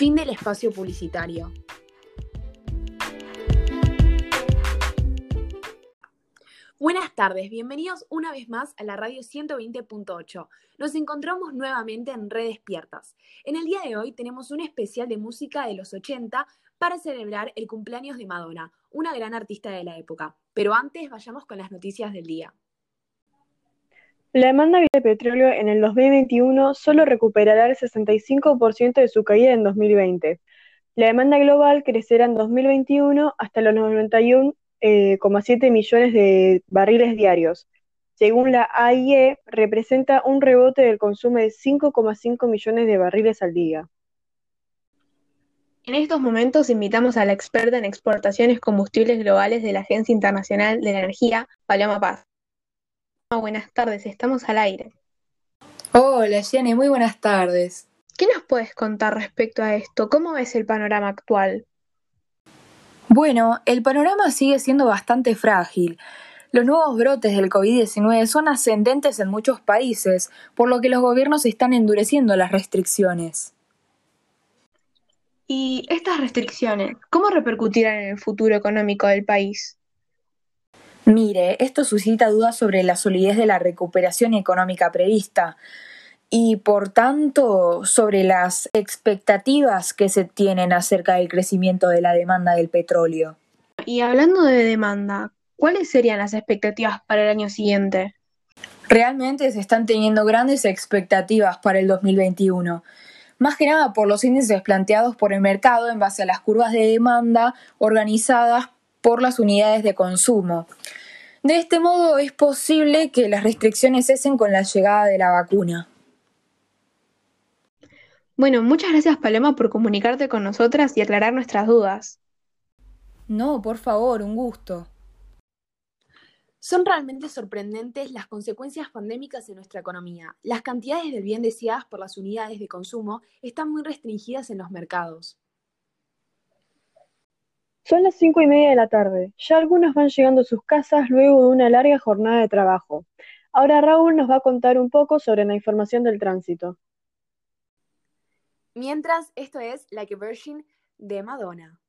Fin del espacio publicitario. Buenas tardes, bienvenidos una vez más a la radio 120.8. Nos encontramos nuevamente en Redes Despiertas. En el día de hoy tenemos un especial de música de los 80 para celebrar el cumpleaños de Madonna, una gran artista de la época. Pero antes vayamos con las noticias del día. La demanda de petróleo en el 2021 solo recuperará el 65% de su caída en 2020. La demanda global crecerá en 2021 hasta los 91,7 eh, millones de barriles diarios. Según la AIE, representa un rebote del consumo de 5,5 millones de barriles al día. En estos momentos invitamos a la experta en exportaciones combustibles globales de la Agencia Internacional de la Energía, Paloma Paz. Buenas tardes, estamos al aire. Hola Jenny, muy buenas tardes. ¿Qué nos puedes contar respecto a esto? ¿Cómo es el panorama actual? Bueno, el panorama sigue siendo bastante frágil. Los nuevos brotes del COVID-19 son ascendentes en muchos países, por lo que los gobiernos están endureciendo las restricciones. ¿Y estas restricciones cómo repercutirán en el futuro económico del país? Mire, esto suscita dudas sobre la solidez de la recuperación económica prevista y, por tanto, sobre las expectativas que se tienen acerca del crecimiento de la demanda del petróleo. Y hablando de demanda, ¿cuáles serían las expectativas para el año siguiente? Realmente se están teniendo grandes expectativas para el 2021 más que nada por los índices planteados por el mercado en base a las curvas de demanda organizadas por las unidades de consumo. De este modo es posible que las restricciones cesen con la llegada de la vacuna. Bueno, muchas gracias Paloma por comunicarte con nosotras y aclarar nuestras dudas. No, por favor, un gusto. Son realmente sorprendentes las consecuencias pandémicas en nuestra economía. Las cantidades del bien deseadas por las unidades de consumo están muy restringidas en los mercados. Son las cinco y media de la tarde. Ya algunos van llegando a sus casas luego de una larga jornada de trabajo. Ahora Raúl nos va a contar un poco sobre la información del tránsito. Mientras, esto es Like a Virgin de Madonna.